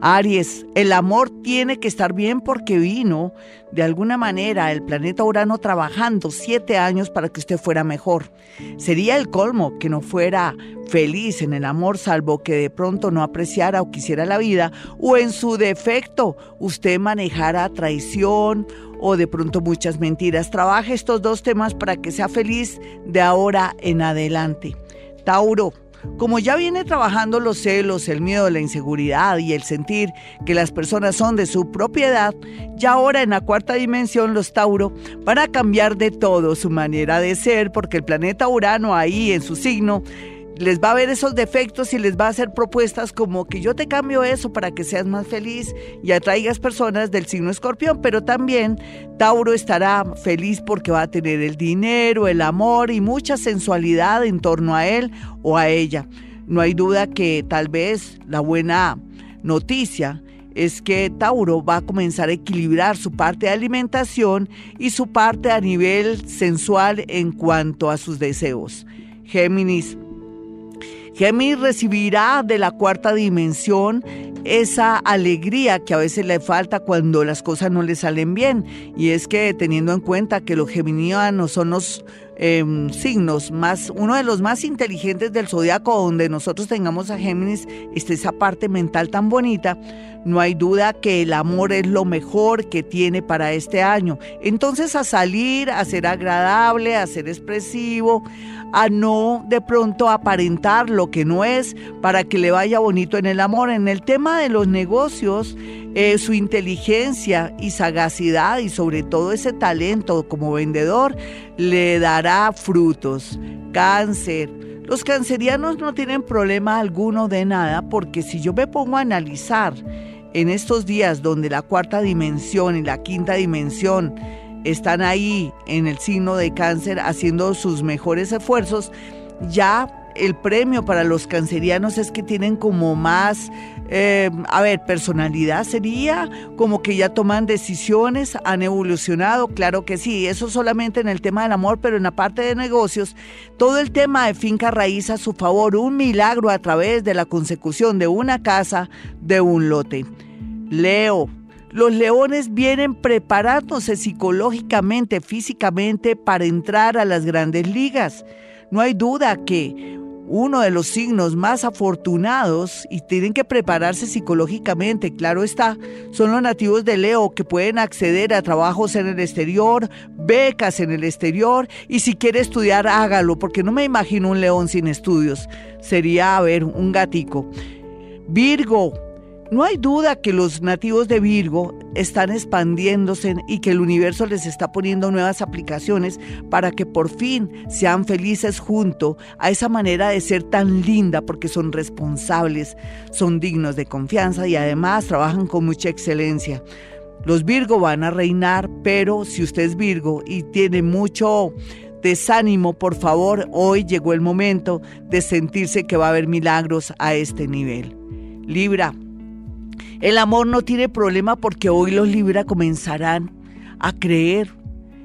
Aries, el amor tiene que estar bien porque vino de alguna manera el planeta Urano trabajando siete años para que usted fuera mejor. Sería el colmo que no fuera feliz en el amor, salvo que de pronto no apreciara o quisiera la vida, o en su defecto usted manejara traición o de pronto muchas mentiras. Trabaje estos dos temas para que sea feliz de ahora en adelante. Tauro. Como ya viene trabajando los celos, el miedo, la inseguridad y el sentir que las personas son de su propiedad, ya ahora en la cuarta dimensión los Tauro van a cambiar de todo su manera de ser porque el planeta Urano ahí en su signo les va a ver esos defectos y les va a hacer propuestas como que yo te cambio eso para que seas más feliz y atraigas personas del signo escorpión, pero también Tauro estará feliz porque va a tener el dinero, el amor y mucha sensualidad en torno a él o a ella. No hay duda que tal vez la buena noticia es que Tauro va a comenzar a equilibrar su parte de alimentación y su parte a nivel sensual en cuanto a sus deseos. Géminis, Géminis recibirá de la cuarta dimensión esa alegría que a veces le falta cuando las cosas no le salen bien. Y es que teniendo en cuenta que los geminianos son los Em, signos, más, uno de los más inteligentes del zodiaco, donde nosotros tengamos a Géminis, está esa parte mental tan bonita, no hay duda que el amor es lo mejor que tiene para este año. Entonces a salir, a ser agradable, a ser expresivo, a no de pronto aparentar lo que no es para que le vaya bonito en el amor. En el tema de los negocios, eh, su inteligencia y sagacidad y sobre todo ese talento como vendedor le dará frutos. Cáncer. Los cancerianos no tienen problema alguno de nada porque si yo me pongo a analizar en estos días donde la cuarta dimensión y la quinta dimensión están ahí en el signo de cáncer haciendo sus mejores esfuerzos, ya el premio para los cancerianos es que tienen como más, eh, a ver, personalidad sería, como que ya toman decisiones, han evolucionado, claro que sí, eso solamente en el tema del amor, pero en la parte de negocios, todo el tema de finca raíz a su favor, un milagro a través de la consecución de una casa, de un lote. Leo, los leones vienen preparándose psicológicamente, físicamente para entrar a las grandes ligas. No hay duda que uno de los signos más afortunados y tienen que prepararse psicológicamente, claro está, son los nativos de Leo que pueden acceder a trabajos en el exterior, becas en el exterior y si quiere estudiar hágalo, porque no me imagino un león sin estudios, sería, a ver, un gatico. Virgo, no hay duda que los nativos de Virgo están expandiéndose y que el universo les está poniendo nuevas aplicaciones para que por fin sean felices junto a esa manera de ser tan linda porque son responsables, son dignos de confianza y además trabajan con mucha excelencia. Los Virgo van a reinar, pero si usted es Virgo y tiene mucho desánimo, por favor, hoy llegó el momento de sentirse que va a haber milagros a este nivel. Libra, el amor no tiene problema porque hoy los Libra comenzarán a creer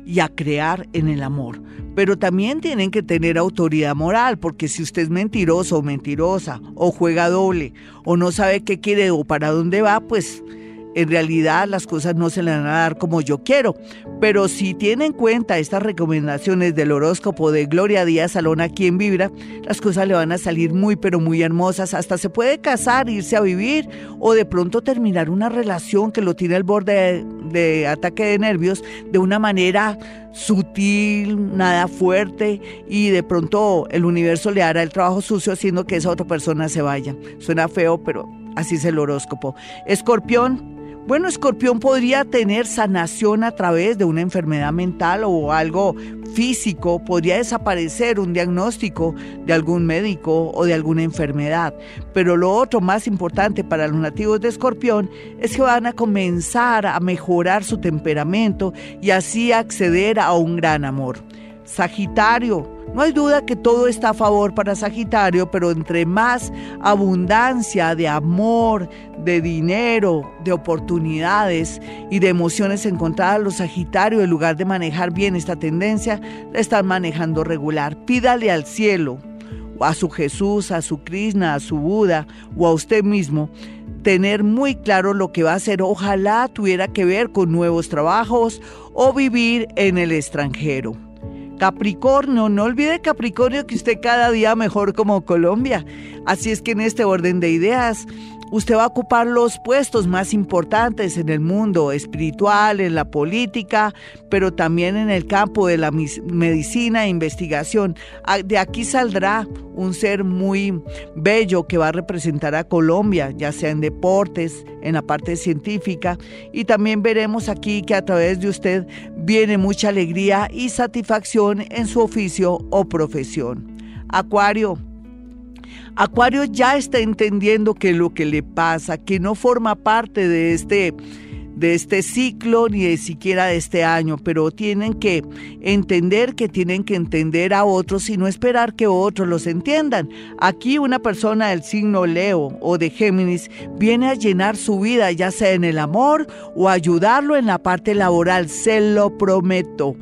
y a crear en el amor. Pero también tienen que tener autoridad moral, porque si usted es mentiroso o mentirosa, o juega doble, o no sabe qué quiere o para dónde va, pues en realidad las cosas no se le van a dar como yo quiero. Pero si tiene en cuenta estas recomendaciones del horóscopo de Gloria Díaz Salón aquí en Vibra, las cosas le van a salir muy pero muy hermosas. Hasta se puede casar, irse a vivir o de pronto terminar una relación que lo tiene al borde de, ataque de nervios de una manera sutil, nada fuerte y de pronto el universo le hará el trabajo sucio haciendo que esa otra persona se vaya. Suena feo, pero así es el horóscopo. Escorpión, bueno, escorpión podría tener sanación a través de una enfermedad mental o algo físico, podría desaparecer un diagnóstico de algún médico o de alguna enfermedad. Pero lo otro más importante para los nativos de escorpión es que van a comenzar a mejorar su temperamento y así acceder a un gran amor. Sagitario, no hay duda que todo está a favor para Sagitario, pero entre más abundancia de amor, de dinero, de oportunidades y de emociones encontradas, los Sagitarios, en lugar de manejar bien esta tendencia, la están manejando regular. Pídale al cielo a su Jesús, a su Krishna, a su Buda o a usted mismo, tener muy claro lo que va a hacer. Ojalá tuviera que ver con nuevos trabajos o vivir en el extranjero. Capricornio, no olvide Capricornio que usted cada día mejor como Colombia. Así es que en este orden de ideas, Usted va a ocupar los puestos más importantes en el mundo espiritual, en la política, pero también en el campo de la medicina e investigación. Ah, de aquí saldrá un ser muy bello que va a representar a Colombia, ya sea en deportes, en la parte científica, y también veremos aquí que a través de usted viene mucha alegría y satisfacción en su oficio o profesión. Acuario, Acuario ya está entendiendo que lo que le pasa, que no forma parte de este de este ciclo ni de siquiera de este año, pero tienen que entender que tienen que entender a otros y no esperar que otros los entiendan. Aquí una persona del signo Leo o de Géminis viene a llenar su vida, ya sea en el amor o ayudarlo en la parte laboral, se lo prometo.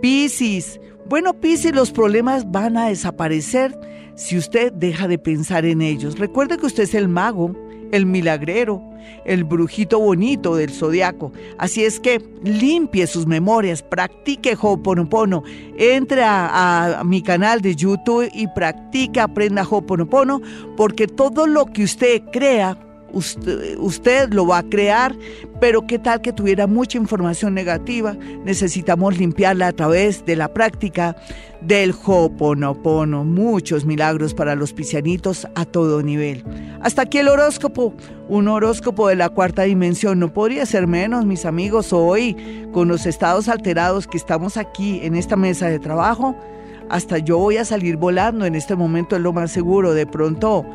Piscis, bueno, Piscis, los problemas van a desaparecer si usted deja de pensar en ellos. Recuerde que usted es el mago, el milagrero, el brujito bonito del zodiaco. Así es que limpie sus memorias, practique Ho'oponopono. Entre a, mi canal de YouTube y practique, aprenda Ho'oponopono, porque todo lo que usted crea usted, lo va a crear, pero qué tal que tuviera mucha información negativa, necesitamos limpiarla a través de la práctica del Hoponopono. Muchos milagros para los piscianitos a todo nivel. Hasta aquí el horóscopo, un horóscopo de la cuarta dimensión. No podría ser menos, mis amigos, hoy con los estados alterados que estamos aquí en esta mesa de trabajo. Hasta yo voy a salir volando en este momento, es lo más seguro. De pronto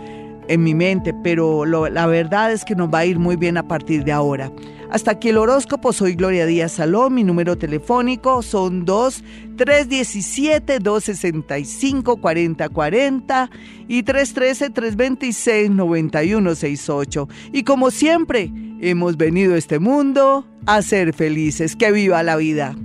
en mi mente, pero la verdad es que nos va a ir muy bien a partir de ahora. Hasta aquí el horóscopo, soy Gloria Díaz Salón, mi número telefónico son 2 317 265 4040 y 313 326 9168. Y como siempre, hemos venido a este mundo a ser felices. Que viva la vida.